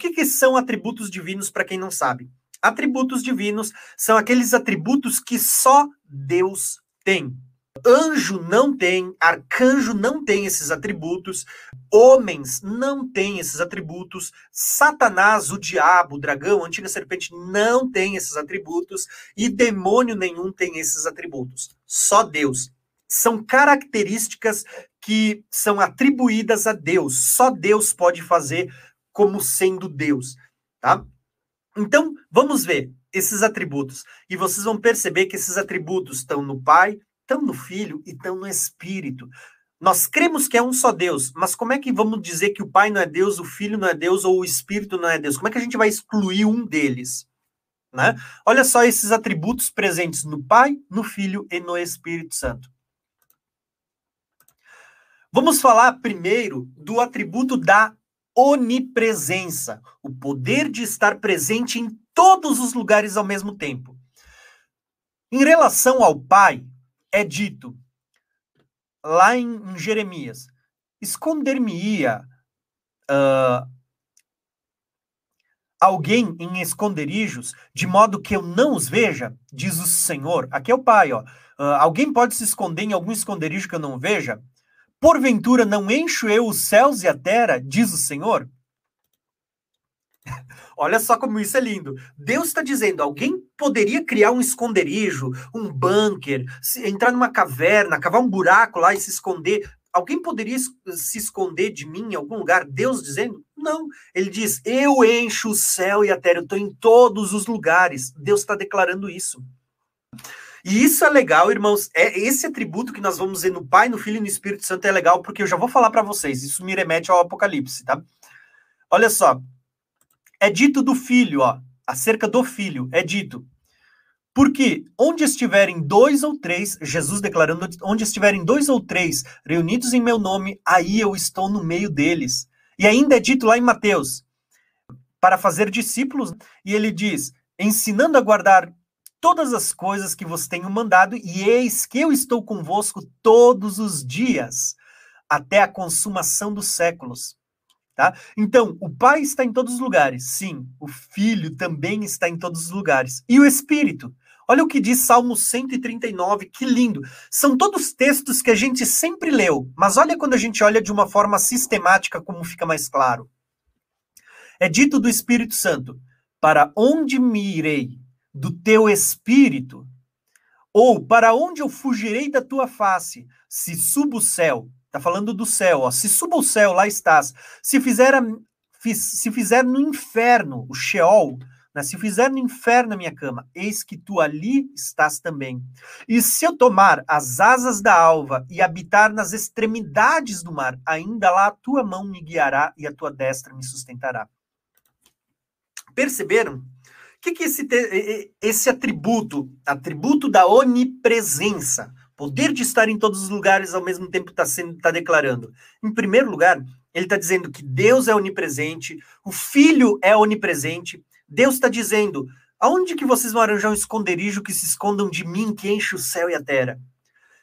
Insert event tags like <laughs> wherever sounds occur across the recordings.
que, que são atributos divinos para quem não sabe? Atributos divinos são aqueles atributos que só Deus tem. Anjo não tem, arcanjo não tem esses atributos, homens não têm esses atributos, Satanás, o diabo, o dragão, a antiga serpente não tem esses atributos e demônio nenhum tem esses atributos. Só Deus. São características que são atribuídas a Deus. Só Deus pode fazer como sendo Deus, tá? Então, vamos ver esses atributos. E vocês vão perceber que esses atributos estão no Pai, estão no Filho e estão no Espírito. Nós cremos que é um só Deus, mas como é que vamos dizer que o Pai não é Deus, o Filho não é Deus ou o Espírito não é Deus? Como é que a gente vai excluir um deles? Né? Olha só esses atributos presentes no Pai, no Filho e no Espírito Santo. Vamos falar primeiro do atributo da onipresença, o poder de estar presente em todos os lugares ao mesmo tempo. Em relação ao Pai, é dito lá em, em Jeremias: esconder-me-ia uh, alguém em esconderijos, de modo que eu não os veja, diz o Senhor. Aqui é o Pai, ó. Uh, alguém pode se esconder em algum esconderijo que eu não veja? Porventura não encho eu os céus e a terra, diz o Senhor? <laughs> Olha só como isso é lindo. Deus está dizendo: alguém poderia criar um esconderijo, um bunker, entrar numa caverna, cavar um buraco lá e se esconder. Alguém poderia se esconder de mim em algum lugar? Deus dizendo? Não. Ele diz: Eu encho o céu e a terra, eu estou em todos os lugares. Deus está declarando isso. E isso é legal, irmãos. É esse atributo que nós vamos ver no Pai, no Filho e no Espírito Santo é legal, porque eu já vou falar para vocês. Isso me remete ao Apocalipse, tá? Olha só, é dito do filho, ó, acerca do filho, é dito. Porque onde estiverem dois ou três, Jesus declarando, onde estiverem dois ou três reunidos em meu nome, aí eu estou no meio deles. E ainda é dito lá em Mateus, para fazer discípulos, e ele diz: ensinando a guardar todas as coisas que vos tenho mandado, e eis que eu estou convosco todos os dias, até a consumação dos séculos. Tá? Então, o Pai está em todos os lugares, sim. O Filho também está em todos os lugares. E o Espírito? Olha o que diz Salmo 139, que lindo. São todos textos que a gente sempre leu, mas olha quando a gente olha de uma forma sistemática como fica mais claro. É dito do Espírito Santo: Para onde me irei? Do teu espírito? Ou para onde eu fugirei da tua face? Se subo o céu, Está falando do céu, ó. Se suba o céu, lá estás. Se fizer, a, se fizer no inferno, o Sheol, né? se fizer no inferno a minha cama, eis que tu ali estás também. E se eu tomar as asas da alva e habitar nas extremidades do mar, ainda lá a tua mão me guiará e a tua destra me sustentará. Perceberam? Que, que esse, esse atributo, atributo da onipresença, poder de estar em todos os lugares ao mesmo tempo está sendo tá declarando. Em primeiro lugar, ele está dizendo que Deus é onipresente, o Filho é onipresente. Deus está dizendo: aonde que vocês vão arranjar um esconderijo que se escondam de mim, que enche o céu e a terra?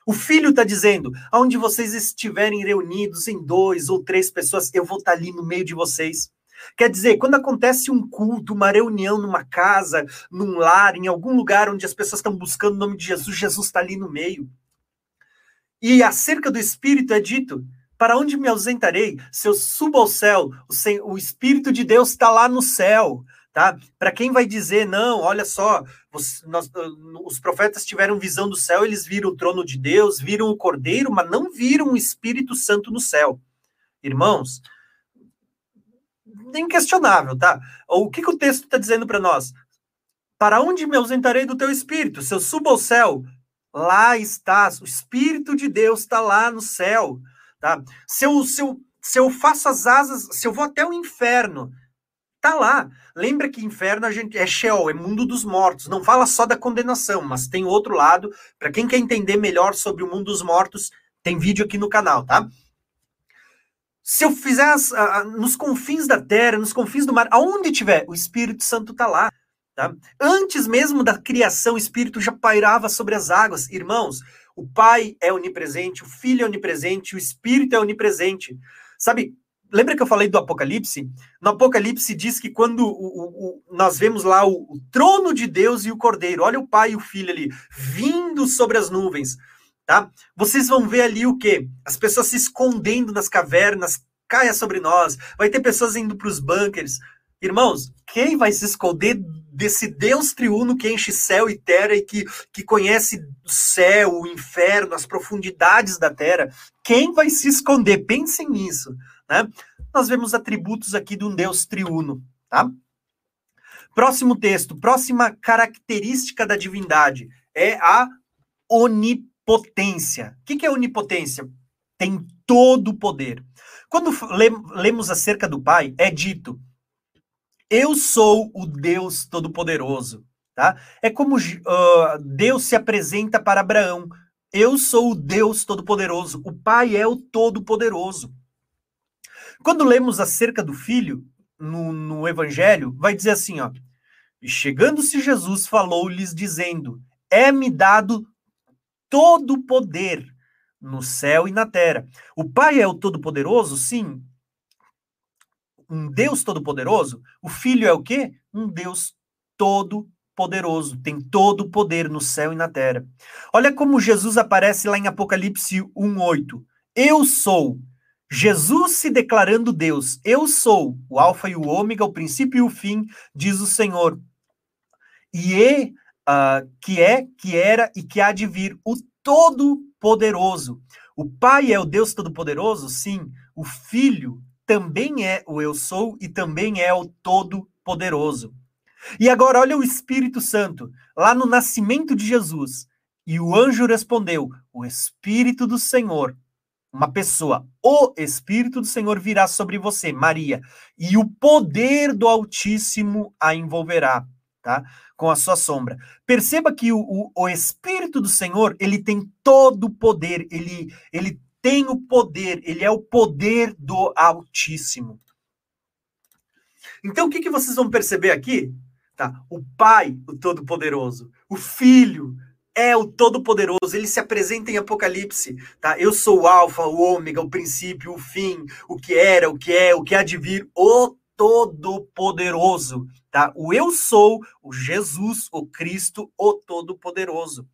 O Filho está dizendo: aonde vocês estiverem reunidos em dois ou três pessoas, eu vou estar tá ali no meio de vocês. Quer dizer, quando acontece um culto, uma reunião numa casa, num lar, em algum lugar onde as pessoas estão buscando o nome de Jesus, Jesus está ali no meio. E acerca do Espírito é dito: para onde me ausentarei? Se eu subo ao céu, o, Espírito de Deus está lá no céu. Tá? Para quem vai dizer, não, olha só, os, nós, os profetas tiveram visão do céu, eles viram o trono de Deus, viram o cordeiro, mas não viram o Espírito Santo no céu. Irmãos, inquestionável, tá? O que, que o texto está dizendo para nós? Para onde me ausentarei do teu espírito? Se eu subo ao céu, Lá estás, o Espírito de Deus está lá no céu. Tá? Se, eu, se, eu, se eu faço as asas, se eu vou até o inferno, tá lá. Lembra que inferno a gente é Sheol, é mundo dos mortos. Não fala só da condenação, mas tem outro lado. Para quem quer entender melhor sobre o mundo dos mortos, tem vídeo aqui no canal, tá? Se eu fizer as, nos confins da terra, nos confins do mar, aonde tiver, o Espírito Santo tá lá. Tá? Antes mesmo da criação, o Espírito já pairava sobre as águas. Irmãos, o Pai é onipresente, o Filho é onipresente, o Espírito é onipresente. Sabe, lembra que eu falei do Apocalipse? No Apocalipse diz que quando o, o, o, nós vemos lá o, trono de Deus e o Cordeiro, olha o Pai e o Filho ali, vindo sobre as nuvens, tá? Vocês vão ver ali o quê? As pessoas se escondendo nas cavernas, caia sobre nós, vai ter pessoas indo para os bunkers. Irmãos, quem vai se esconder desse Deus triuno que enche céu e terra e que, que conhece o céu, o inferno, as profundidades da terra? Quem vai se esconder? Pensem nisso. Né? Nós vemos atributos aqui de um Deus triuno. Tá? Próximo texto, próxima característica da divindade é a onipotência. O que é onipotência? Tem todo o poder. Quando lemos acerca do Pai, é dito: Eu sou o Deus Todo-Poderoso. Tá? É como uh, Deus se apresenta para Abraão. Eu sou o Deus Todo-Poderoso. O Pai é o Todo-Poderoso. Quando lemos acerca do Filho, no, no Evangelho, vai dizer assim: ó, e chegando-se Jesus, falou-lhes, dizendo: É-me dado todo o poder no céu e na terra. O Pai é o Todo-Poderoso? Sim. Um Deus Todo-Poderoso? O Filho é o quê? Um Deus Todo-Poderoso. Tem todo o poder no céu e na terra. Olha como Jesus aparece lá em Apocalipse 1,8. Eu sou. Jesus se declarando Deus. Eu sou o Alfa e o Ômega, o princípio e o fim, diz o Senhor. E uh, que é, que era e que há de vir, o Todo-Poderoso. O Pai é o Deus Todo-Poderoso? Sim. O Filho também é o Eu Sou e também é o Todo-Poderoso. E agora, olha o Espírito Santo, lá no nascimento de Jesus. E o anjo respondeu: O Espírito do Senhor, uma pessoa, o Espírito do Senhor virá sobre você, Maria, e o poder do Altíssimo a envolverá tá? Com a sua sombra. Perceba que o, o, o Espírito do Senhor, ele tem todo o poder, ele, ele tem o poder, ele é o poder do Altíssimo. Então, o que, que vocês vão perceber aqui? Tá? O Pai, o Todo-Poderoso, o Filho, é o Todo-Poderoso, ele se apresenta em Apocalipse, tá? Eu sou o Alfa, o Ômega, o princípio, o fim, o que era, o que é, o que há de vir, o Todo-Poderoso, tá? O eu sou, o Jesus, o Cristo, o Todo-Poderoso,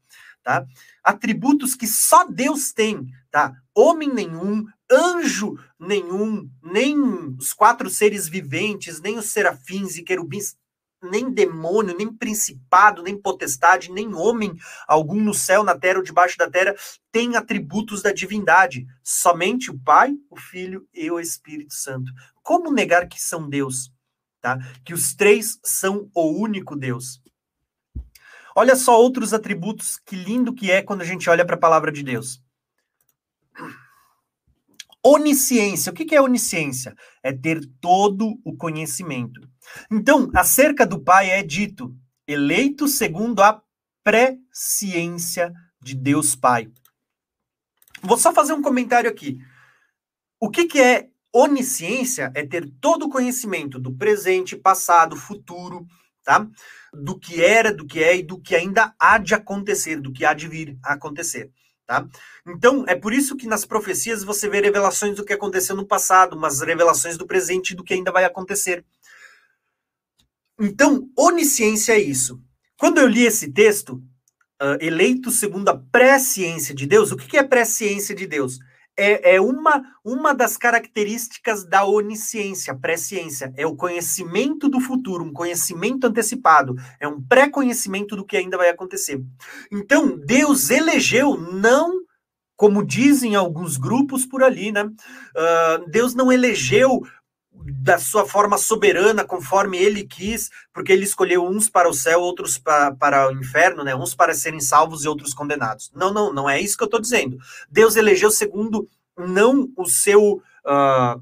tá? Atributos que só Deus tem, tá? Homem nenhum, anjo nenhum, nem os quatro seres viventes, nem os serafins e querubins, nem demônio, nem principado, nem potestade, nem homem algum no céu, na terra ou debaixo da terra tem atributos da divindade. Somente o Pai, o Filho e o Espírito Santo. Como negar que são Deus? Tá? Que os três são o único Deus. Olha só outros atributos, que lindo que é quando a gente olha para a palavra de Deus. Onisciência. O que é onisciência? É ter todo o conhecimento. Então, acerca do Pai é dito, eleito segundo a presciência de Deus Pai. Vou só fazer um comentário aqui. O que, é Onisciência é ter todo o conhecimento do presente, passado, futuro, tá? Do que era, do que é e do que ainda há de acontecer, do que há de vir a acontecer, tá? Então, é por isso que nas profecias você vê revelações do que aconteceu no passado, mas revelações do presente e do que ainda vai acontecer. Então, onisciência é isso. Quando eu li esse texto, uh, eleito segundo a presciência de Deus, o que é presciência de Deus? É, é uma, uma das características da onisciência, presciência. É o conhecimento do futuro, um conhecimento antecipado, é um pré-conhecimento do que ainda vai acontecer. Então, Deus elegeu não como dizem alguns grupos por ali, né? Uh, Deus não elegeu da sua forma soberana, conforme ele quis, porque ele escolheu uns para o céu, outros para, para o inferno, né? Uns para serem salvos e outros condenados. Não, não, não é isso que eu estou dizendo. Deus elegeu segundo não o seu. Uh,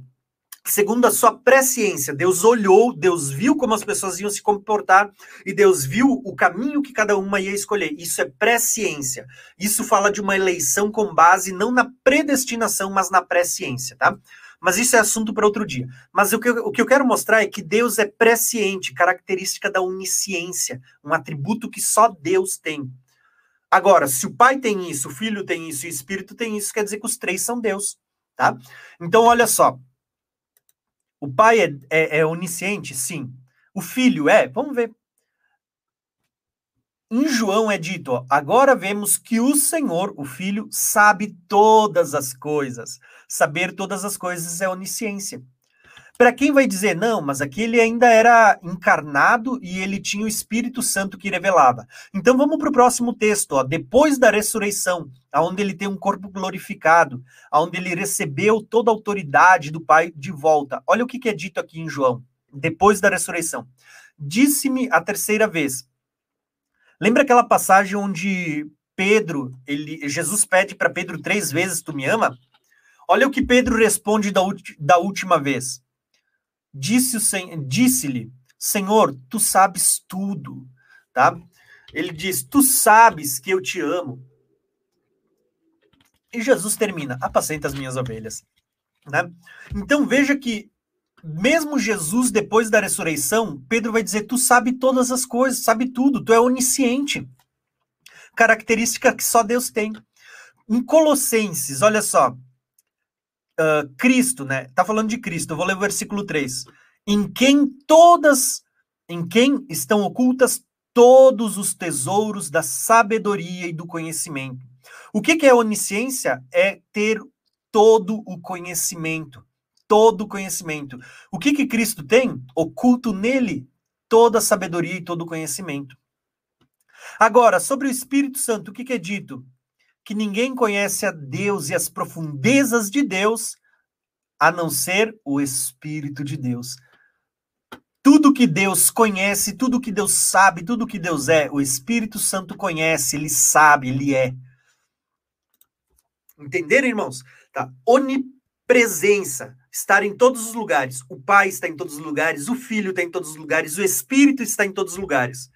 segundo a sua presciência. Deus olhou, Deus viu como as pessoas iam se comportar e Deus viu o caminho que cada uma ia escolher. Isso é presciência. Isso fala de uma eleição com base não na predestinação, mas na presciência, tá? Mas isso é assunto para outro dia. Mas o que, eu, o que eu quero mostrar é que Deus é presciente, característica da onisciência, um atributo que só Deus tem. Agora, se o Pai tem isso, o Filho tem isso e o Espírito tem isso, quer dizer que os três são Deus, tá? Então, olha só. O pai é, é, é onisciente? Sim. O filho é? Vamos ver. Em João é dito: ó, agora vemos que o Senhor, o Filho, sabe todas as coisas. Saber todas as coisas é onisciência. Para quem vai dizer, não, mas aqui ele ainda era encarnado e ele tinha o Espírito Santo que revelava. Então vamos para o próximo texto, ó. depois da ressurreição, aonde ele tem um corpo glorificado, aonde ele recebeu toda a autoridade do Pai de volta. Olha o que, que é dito aqui em João, depois da ressurreição. Disse-me a terceira vez. Lembra aquela passagem onde Pedro, ele, Jesus pede para Pedro três vezes: Tu me ama? Olha o que Pedro responde da, da última vez. Disse-lhe, disse Senhor, tu sabes tudo, tá? Ele diz, tu sabes que eu te amo. E Jesus termina, apacenta as minhas ovelhas, né? Então veja que mesmo Jesus depois da ressurreição, Pedro vai dizer, tu sabe todas as coisas, sabe tudo, tu é onisciente. Característica que só Deus tem. Em Colossenses, olha só, uh, Cristo, né? Tá falando de Cristo. Eu vou ler o versículo 3. Em quem todas, em quem estão ocultas todos os tesouros da sabedoria e do conhecimento. O que, que é onisciência? É ter todo o conhecimento. Todo conhecimento. O que, que Cristo tem? Oculto nele toda a sabedoria e todo conhecimento. Agora, sobre o Espírito Santo, o que, que é dito? que ninguém conhece a Deus e as profundezas de Deus a não ser o Espírito de Deus. Tudo que Deus conhece, tudo que Deus sabe, tudo que Deus é, o Espírito Santo conhece, ele sabe, ele é. Entenderam, irmãos? Tá. Onipresença, estar em todos os lugares. O Pai está em todos os lugares, o Filho está em todos os lugares, o Espírito está em todos os lugares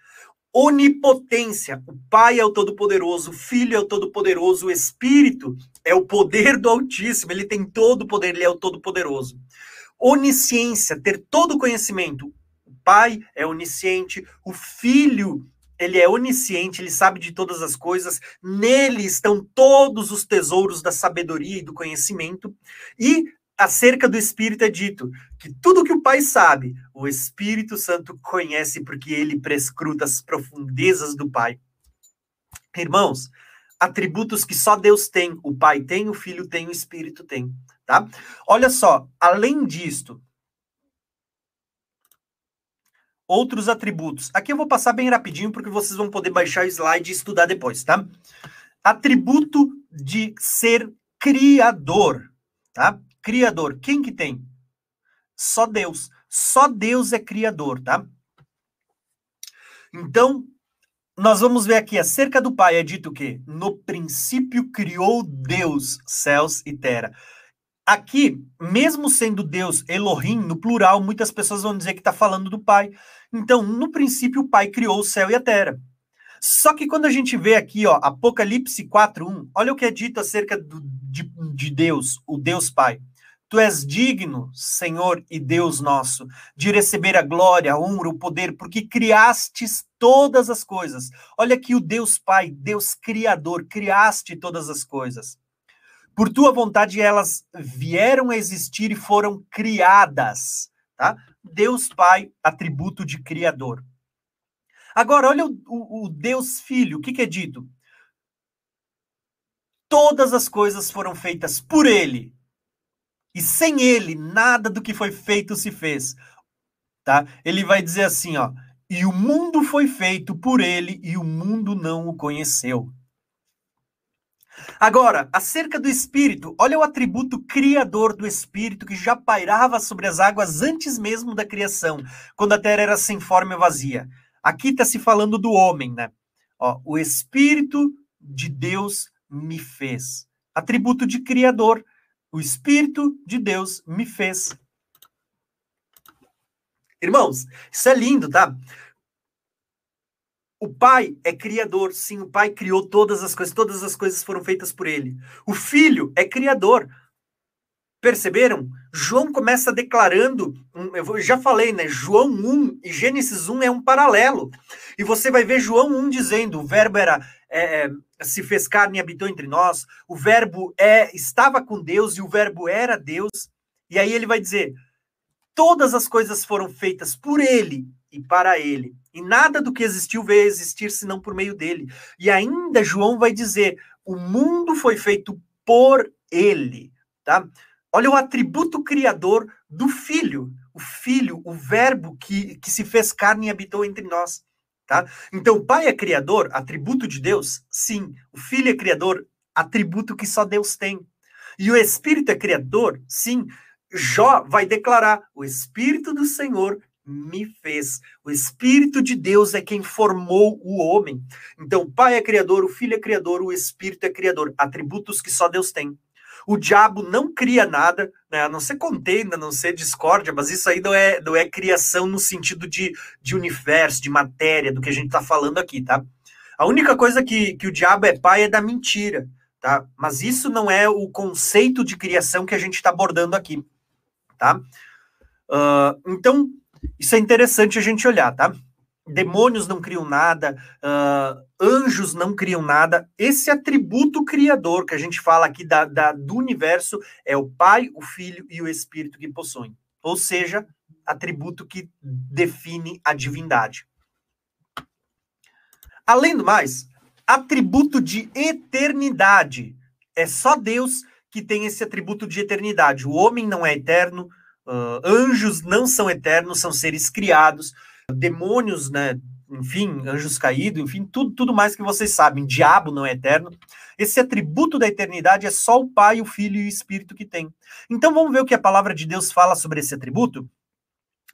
onipotência. O Pai é o Todo-Poderoso, o Filho é o Todo-Poderoso, o Espírito é o poder do Altíssimo, ele tem todo o poder, ele é o Todo-Poderoso. Onisciência, ter todo o conhecimento. O Pai é onisciente, o Filho ele é onisciente, ele sabe de todas as coisas, nele estão todos os tesouros da sabedoria e do conhecimento, e acerca do Espírito é dito que tudo que o Pai sabe, o Espírito Santo conhece porque ele prescruta as profundezas do Pai. Irmãos, atributos que só Deus tem, o Pai tem, o Filho tem, o Espírito tem, tá? Olha só, além disto, outros atributos. Aqui eu vou passar bem rapidinho porque vocês vão poder baixar o slide e estudar depois, tá? Atributo de ser criador, tá? Criador, quem que tem? Só Deus. Só Deus é criador, tá? Então, nós vamos ver aqui acerca do Pai, é dito que no princípio criou Deus céus e terra. Aqui, mesmo sendo Deus Elohim, no plural, muitas pessoas vão dizer que está falando do Pai. Então, no princípio, o Pai criou o céu e a terra. Só que quando a gente vê aqui, ó, Apocalipse 4.1, olha o que é dito acerca do, de, de Deus, o Deus Pai. Tu és digno, Senhor e Deus nosso, de receber a glória, a honra, o poder, porque criastes todas as coisas. Olha aqui o Deus Pai, Deus Criador, criaste todas as coisas. Por tua vontade elas vieram a existir e foram criadas, tá? Deus Pai, atributo de Criador. Agora, olha o, o, o Deus Filho, o que, que é dito? Todas as coisas foram feitas por Ele, e sem ele, nada do que foi feito se fez. Tá? Ele vai dizer assim, ó: "E o mundo foi feito por ele e o mundo não o conheceu". Agora, acerca do Espírito, olha o atributo criador do Espírito que já pairava sobre as águas antes mesmo da criação, quando a terra era sem forma e vazia. Aqui está se falando do homem, né? Ó, o Espírito de Deus me fez. Atributo de criador. O Espírito de Deus me fez. Irmãos, isso é lindo, tá? O Pai é criador, sim, o Pai criou todas as coisas, todas as coisas foram feitas por ele. O Filho é criador. Perceberam? João começa declarando, eu já falei, né? João 1 e Gênesis 1 é um paralelo. E você vai ver João 1 dizendo: o verbo era é, se fez carne e habitou entre nós, o verbo é estava com Deus e o verbo era Deus. E aí ele vai dizer: todas as coisas foram feitas por ele e para ele. E nada do que existiu veio a existir senão por meio dele. E ainda João vai dizer: o mundo foi feito por ele, tá? Olha o atributo criador do filho, o filho, o verbo que, que se fez carne e habitou entre nós, tá? Então, o pai é criador, atributo de Deus? Sim. O filho é criador, atributo que só Deus tem. E o espírito é criador? Sim. Jó vai declarar: o espírito do Senhor me fez. O Espírito de Deus é quem formou o homem. Então, o Pai é criador, o Filho é criador, o Espírito é criador. Atributos que só Deus tem. O diabo não cria nada, né? a não ser contenda, a não ser discórdia, mas isso aí não é, não é criação no sentido de, de universo, de matéria, do que a gente está falando aqui, tá? A única coisa que, que o diabo é pai é da mentira, tá? Mas isso não é o conceito de criação que a gente está abordando aqui, tá? Uh, então, isso é interessante a gente olhar, tá? Demônios não criam nada, uh, anjos não criam nada. Esse atributo criador que a gente fala aqui da, da, do universo é o Pai, o Filho e o Espírito que possuem. Ou seja, atributo que define a divindade. Além do mais, atributo de eternidade. É só Deus que tem esse atributo de eternidade. O homem não é eterno, Uh, anjos não são eternos, são seres criados. Demônios, né? Enfim, anjos caídos, enfim, tudo, tudo mais que vocês sabem. Diabo não é eterno. Esse atributo da eternidade é só o Pai, o Filho e o Espírito que tem. Então vamos ver o que a palavra de Deus fala sobre esse atributo?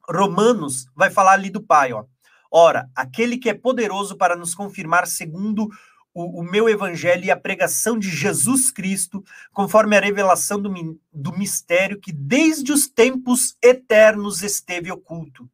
Romanos vai falar ali do Pai, ó. Ora, aquele que é poderoso para nos confirmar segundo o, o, meu evangelho e a pregação de Jesus Cristo, conforme a revelação do, do mistério que desde os tempos eternos esteve oculto.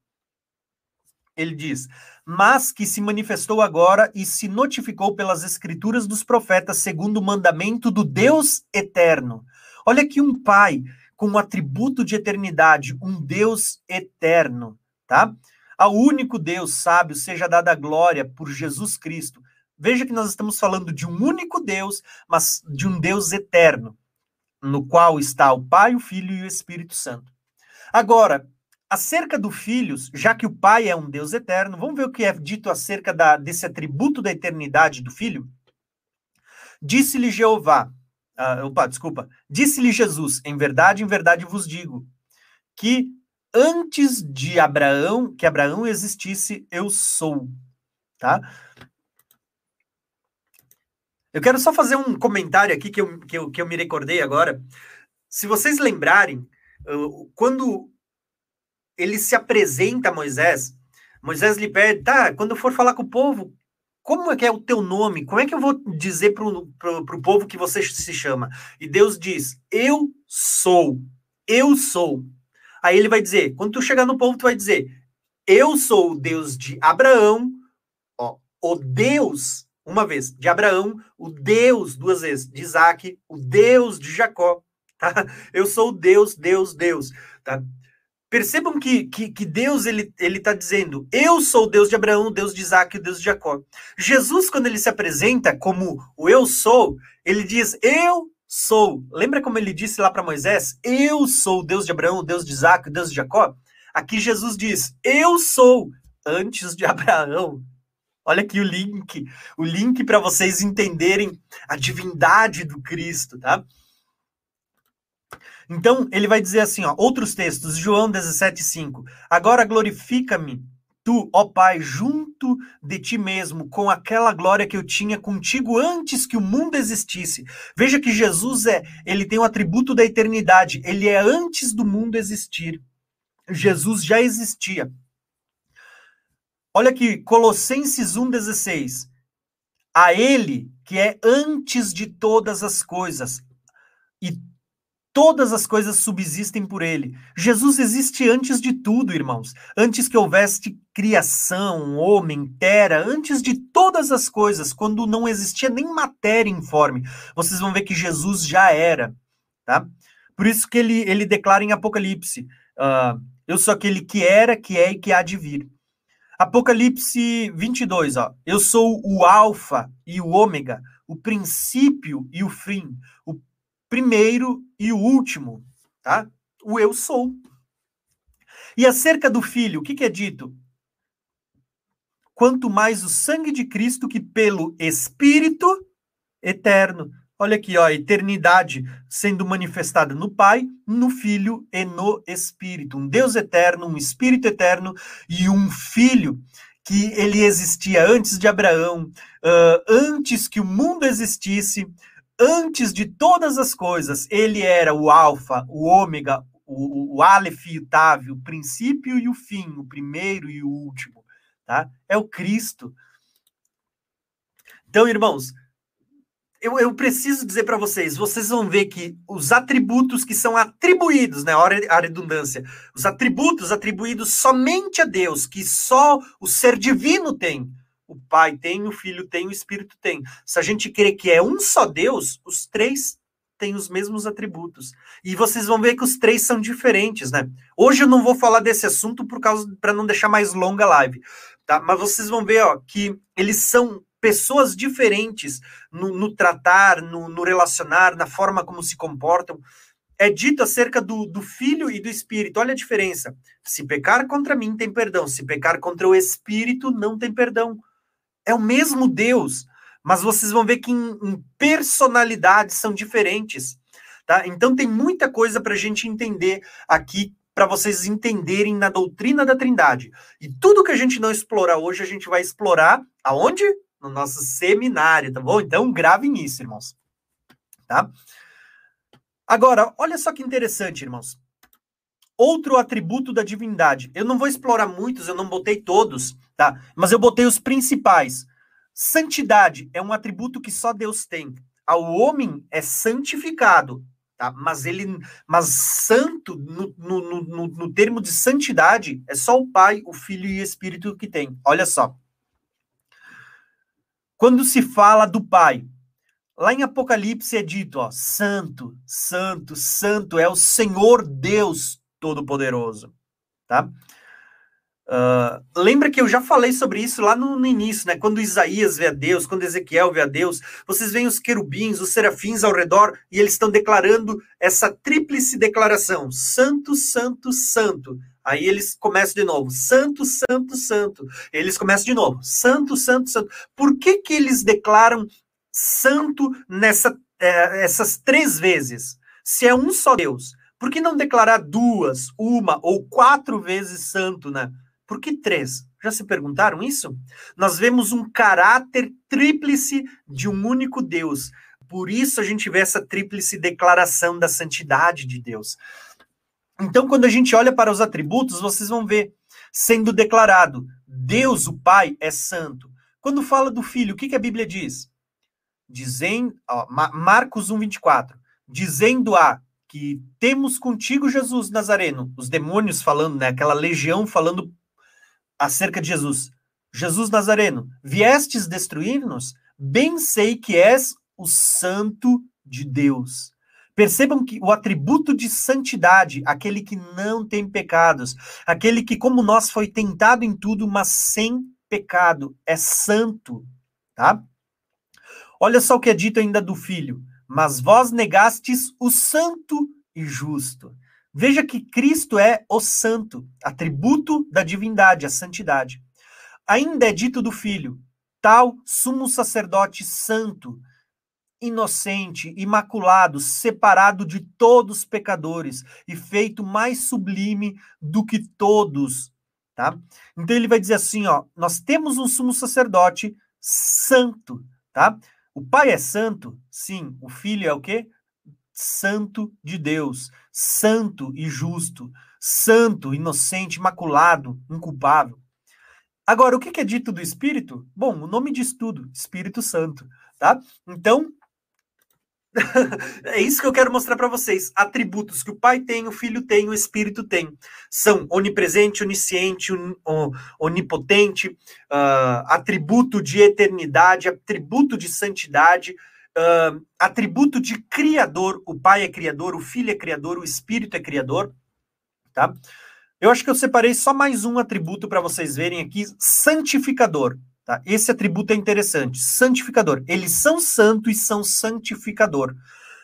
Ele diz: mas que se manifestou agora e se notificou pelas escrituras dos profetas, segundo o mandamento do Deus eterno. Olha aqui um pai com um atributo de eternidade, um Deus eterno, tá? Ao único Deus sábio seja dada a glória por Jesus Cristo Veja que nós estamos falando de um único Deus, mas de um Deus eterno, no qual está o Pai, o Filho e o Espírito Santo. Agora, acerca do Filho, já que o Pai é um Deus eterno, vamos ver o que é dito acerca da, desse atributo da eternidade do Filho? Disse-lhe Jeová, uh, opa, desculpa, disse-lhe Jesus, em verdade, em verdade vos digo, que antes de Abraão, que Abraão existisse, eu sou, tá? Eu quero só fazer um comentário aqui que eu, que eu, que eu me recordei agora. Se vocês lembrarem, quando ele se apresenta a Moisés, Moisés lhe pede, tá, quando eu for falar com o povo, como é que é o teu nome? Como é que eu vou dizer para o povo que você se chama? E Deus diz, eu sou, eu sou. Aí ele vai dizer, quando tu chegar no povo, tu vai dizer, eu sou o Deus de Abraão, ó, o Deus uma vez, de Abraão, o Deus, duas vezes, de Isaac, o Deus de Jacó, tá? Eu sou o Deus, Deus, Deus, tá? Percebam que, que, que Deus, ele está dizendo, eu sou o Deus de Abraão, o Deus de Isaac, o Deus de Jacó. Jesus, quando ele se apresenta como o eu sou, ele diz, eu sou. Lembra como ele disse lá para Moisés? Eu sou o Deus de Abraão, o Deus de Isaac, o Deus de Jacó. Aqui Jesus diz, eu sou antes de Abraão, Olha aqui o link, o link para vocês entenderem a divindade do Cristo, tá? Então, ele vai dizer assim, ó, outros textos, João 17:5. Agora glorifica-me tu, ó Pai, junto de ti mesmo, com aquela glória que eu tinha contigo antes que o mundo existisse. Veja que Jesus é, ele tem o atributo da eternidade, ele é antes do mundo existir. Jesus já existia. Olha aqui, Colossenses 1,16. A Ele, que é antes de todas as coisas, todas as coisas subsistem por Ele. Jesus existe antes de tudo, irmãos. Antes que houvesse criação, homem, terra, antes de todas as coisas, quando não existia nem matéria informe. Vocês vão ver que Jesus já era, tá? Por isso que ele, ele declara em Apocalipse: uh, Eu sou aquele que era, que é e que há de vir. Apocalipse 22, ó. Eu sou o Alfa e o Ômega, o princípio e o fim, o primeiro e o último, tá? O eu sou. E acerca do filho, o que, que é dito? Quanto mais o sangue de Cristo que pelo Espírito eterno. Olha aqui, ó, a eternidade sendo manifestada no Pai, no Filho e no Espírito. Um Deus eterno, um Espírito eterno e um Filho que ele existia antes de Abraão, uh, antes que o mundo existisse, antes de todas as coisas. Ele era o Alfa, o Ômega, o, o Aleph e o Tav, o princípio e o fim, o primeiro e o último. Tá? É o Cristo. Então, irmãos, eu, eu preciso dizer para vocês, vocês vão ver que os atributos que são atribuídos, né, a redundância, os atributos atribuídos somente a Deus, que só o ser divino tem, o Pai tem, o Filho tem, o Espírito tem. Se a gente crê que é um só Deus, os três têm os mesmos atributos. E vocês vão ver que os três são diferentes, né? Hoje eu não vou falar desse assunto por causa para não deixar mais longa a live, tá? Mas vocês vão ver, ó, que eles são pessoas diferentes no, no tratar, no, no, relacionar, na forma como se comportam. É dito acerca do, do Filho e do Espírito. Olha a diferença. Se pecar contra mim, tem perdão. Se pecar contra o Espírito, não tem perdão. É o mesmo Deus, mas vocês vão ver que em, em personalidades são diferentes. Tá? Então tem muita coisa para a gente entender aqui para vocês entenderem na doutrina da Trindade. E tudo que a gente não explorar hoje, a gente vai explorar aonde? no nosso seminário, tá bom? Então gravem isso, irmãos. Tá? Agora, olha só que interessante, irmãos. Outro atributo da divindade. Eu não vou explorar muitos, eu não botei todos, tá? Mas eu botei os principais. Santidade é um atributo que só Deus tem. Ao homem é santificado, tá? Mas ele, mas santo no, no, no, no termo de santidade é só o Pai, o Filho e o Espírito que tem. Olha só. Quando se fala do Pai, lá em Apocalipse é dito, ó, santo, santo, santo é o Senhor Deus Todo-Poderoso, tá? Uh, lembra que eu já falei sobre isso lá no, no, início, né? Quando Isaías vê a Deus, quando Ezequiel vê a Deus, vocês veem os querubins, os serafins ao redor e eles estão declarando essa tríplice declaração: Santo, Santo, Santo. Aí eles começam de novo, santo, santo, santo. Eles começam de novo, santo, santo, santo. Por que que eles declaram santo nessa é, essas três vezes? Se é um só Deus, por que não declarar duas, uma ou quatro vezes santo, né? Por que três? Já se perguntaram isso? Nós vemos um caráter tríplice de um único Deus. Por isso a gente vê essa tríplice declaração da santidade de Deus. Então, quando a gente olha para os atributos, vocês vão ver sendo declarado: Deus, o Pai, é santo. Quando fala do Filho, o que, que a Bíblia diz? Dizem, ó, Marcos 1, 24. Dizendo a que temos contigo Jesus Nazareno, os demônios falando, né? Aquela legião falando acerca de Jesus. Jesus Nazareno, viestes destruir-nos? Bem sei que és o Santo de Deus. Percebam que o atributo de santidade, aquele que não tem pecados, aquele que, como nós, foi tentado em tudo, mas sem pecado, é santo, tá? Olha só o que é dito ainda do filho. Mas vós negastes o santo e justo. Veja que Cristo é o santo, atributo da divindade, a santidade. Ainda é dito do filho, tal sumo sacerdote santo, inocente, imaculado, separado de todos os pecadores e feito mais sublime do que todos, tá? Então ele vai dizer assim, ó, nós temos um sumo sacerdote santo, tá? O Pai é santo, sim, o Filho é o quê? Santo de Deus, santo e justo, santo, inocente, imaculado, inculpável. Agora, o que é dito do Espírito? Bom, o nome diz tudo, Espírito Santo, tá? Então, <laughs> é isso que eu quero mostrar para vocês. Atributos que o Pai tem, o Filho tem, o Espírito tem. São onipresente, onisciente, onipotente, uh, atributo de eternidade, atributo de santidade, uh, atributo de criador. O Pai é criador, o Filho é criador, o Espírito é criador. Tá? Eu acho que eu separei só mais um atributo para vocês verem aqui: santificador. Tá? Esse atributo é interessante. Santificador. Eles são santos e são santificador.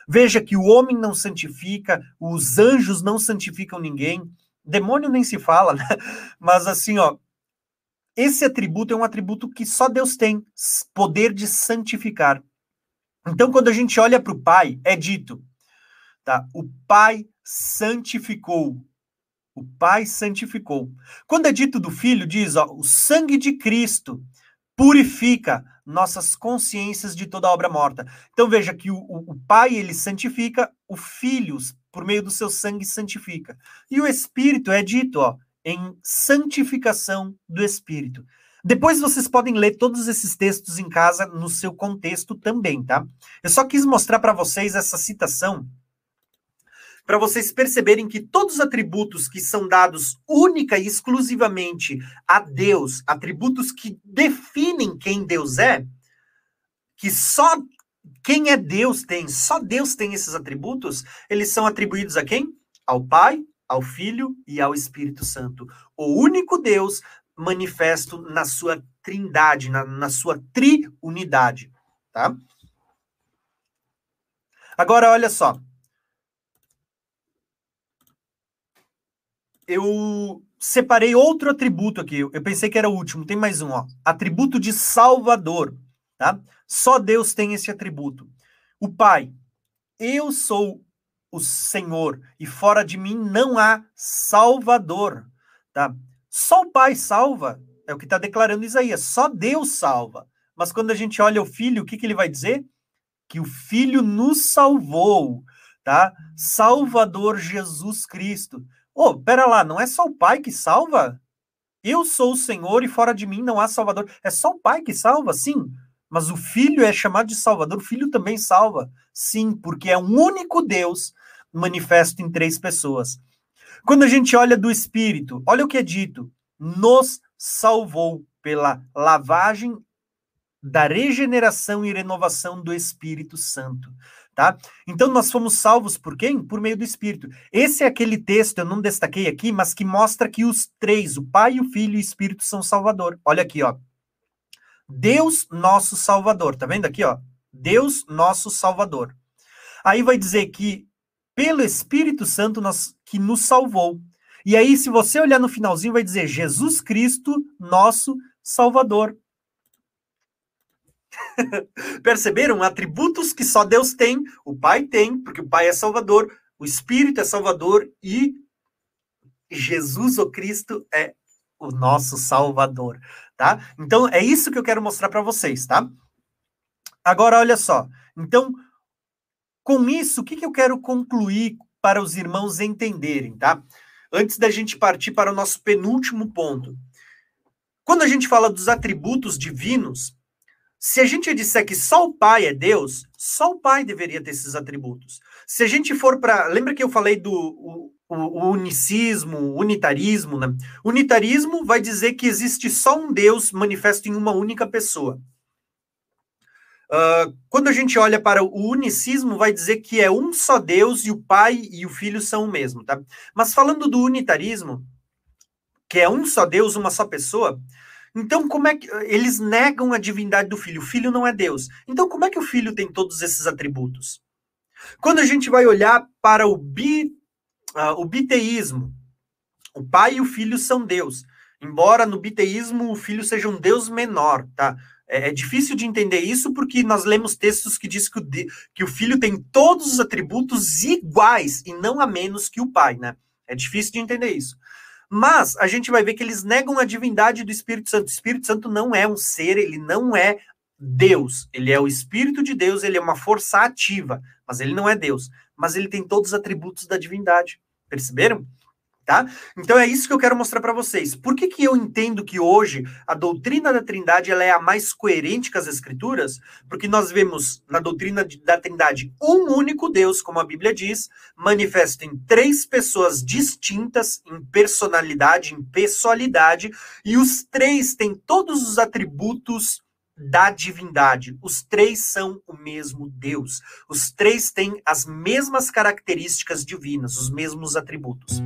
Veja que o homem não santifica, os anjos não santificam ninguém, Demônio nem se fala, né? Mas assim, ó, esse atributo é um atributo que só Deus tem, poder de santificar. Então, quando a gente olha para o Pai, é dito, tá? O Pai santificou. O Pai santificou. Quando é dito do Filho, diz, ó, o sangue de Cristo purifica nossas consciências de toda obra morta. Então veja que o, o, Pai ele santifica, o Filho por meio do seu sangue santifica. E o Espírito é dito, ó, em santificação do Espírito. Depois vocês podem ler todos esses textos em casa no seu contexto também, tá? Eu só quis mostrar para vocês essa citação para vocês perceberem que todos os atributos que são dados única e exclusivamente a Deus, atributos que definem quem Deus é, que só quem é Deus tem, só Deus tem esses atributos, eles são atribuídos a quem? Ao Pai, ao Filho e ao Espírito Santo. O único Deus manifesto na sua trindade, na, na sua triunidade, tá? Agora, olha só. Eu separei outro atributo aqui. Eu pensei que era o último. Tem mais um, ó. Atributo de Salvador, tá? Só Deus tem esse atributo. O Pai, eu sou o Senhor, e fora de mim não há Salvador. Tá? Só o Pai salva, é o que está declarando Isaías, só Deus salva. Mas quando a gente olha o Filho, o que, que ele vai dizer? Que o Filho nos salvou, tá? Salvador Jesus Cristo. Oh, pera lá, não é só o Pai que salva? Eu sou o Senhor e fora de mim não há Salvador. É só o Pai que salva, sim. Mas o Filho é chamado de Salvador, o Filho também salva. Sim, porque é um único Deus manifesto em três pessoas. Quando a gente olha do Espírito, olha o que é dito: nos salvou pela lavagem da regeneração e renovação do Espírito Santo. Tá? Então nós fomos salvos por quem? Por meio do Espírito. Esse é aquele texto, eu não destaquei aqui, mas que mostra que os três, o Pai, o Filho e o Espírito são Salvador. Olha aqui, ó. Deus nosso Salvador, tá vendo aqui, ó? Deus nosso Salvador. Aí vai dizer que pelo Espírito Santo nós, que nos salvou. E aí, se você olhar no finalzinho, vai dizer Jesus Cristo, nosso Salvador. <laughs> Perceberam? Atributos que só Deus tem, o Pai tem, porque o Pai é Salvador, o Espírito é Salvador e Jesus, o Cristo, é o nosso Salvador, tá? Então, é isso que eu quero mostrar para vocês, tá? Agora, olha só. Então, com isso, o que, que eu quero concluir para os irmãos entenderem, tá? Antes da gente partir para o nosso penúltimo ponto. Quando a gente fala dos atributos divinos, se a gente disser que só o Pai é Deus, só o Pai deveria ter esses atributos. Se a gente for para. Lembra que eu falei do o, o unicismo, unitarismo? Né? Unitarismo vai dizer que existe só um Deus manifesto em uma única pessoa. Uh, quando a gente olha para o unicismo, vai dizer que é um só Deus e o Pai e o Filho são o mesmo, tá? Mas falando do unitarismo, que é um só Deus, uma só pessoa, então como é que eles negam a divindade do Filho? O Filho não é Deus. Então como é que o Filho tem todos esses atributos? Quando a gente vai olhar para o, bi, uh, o biteísmo, o Pai e o Filho são Deus. Embora no biteísmo o Filho seja um Deus menor, tá? É, é, difícil de entender isso porque nós lemos textos que diz que o, que o filho tem todos os atributos iguais e não a menos que o pai, né? É difícil de entender isso. Mas a gente vai ver que eles negam a divindade do Espírito Santo. O Espírito Santo não é um ser, ele não é Deus. Ele é o Espírito de Deus, ele é uma força ativa, mas ele não é Deus. Mas ele tem todos os atributos da divindade. Perceberam? Tá? Então é isso que eu quero mostrar para vocês. Por que, que eu entendo que hoje a doutrina da Trindade ela é a mais coerente com as Escrituras? Porque nós vemos na doutrina da Trindade um único Deus, como a Bíblia diz, manifesto em três pessoas distintas em personalidade, em pessoalidade, e os três têm todos os atributos da divindade. Os três são o mesmo Deus. Os três têm as mesmas características divinas, os mesmos atributos.